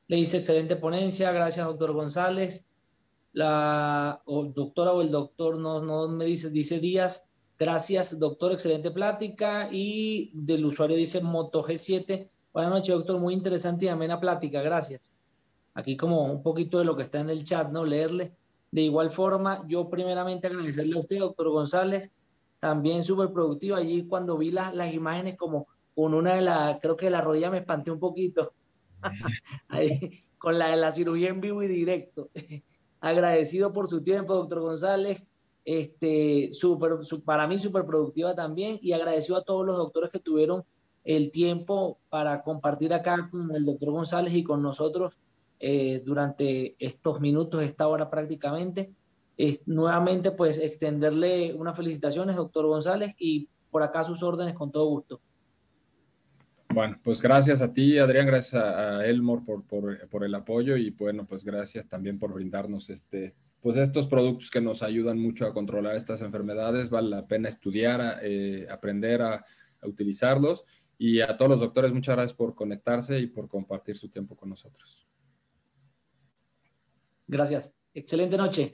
le dice excelente ponencia. Gracias, doctor González. La o doctora o el doctor, no, no me dice, dice Díaz. Gracias, doctor, excelente plática. Y del usuario dice Moto G7 Buenas noches, doctor. Muy interesante y amena plática. Gracias. Aquí como un poquito de lo que está en el chat, ¿no? Leerle. De igual forma, yo primeramente agradecerle a usted, doctor González. También súper productivo. Allí cuando vi las imágenes como con una de las, creo que la rodilla me espanté un poquito. Ahí, con la de la cirugía en vivo y directo. Agradecido por su tiempo, doctor González. Este, super, para mí súper productiva también y agradecido a todos los doctores que tuvieron el tiempo para compartir acá con el doctor González y con nosotros eh, durante estos minutos, esta hora prácticamente. nuevamente, pues extenderle unas felicitaciones, doctor González, y por acá sus órdenes con todo gusto. Bueno, pues gracias a ti, Adrián, gracias a, Elmore por, por, el apoyo y bueno, pues gracias también por brindarnos este, pues estos productos que nos ayudan mucho a controlar estas enfermedades. Vale la pena estudiar, eh, aprender a, a utilizarlos y a todos los doctores, muchas gracias por conectarse y por compartir su tiempo con nosotros. Gracias. Excelente noche.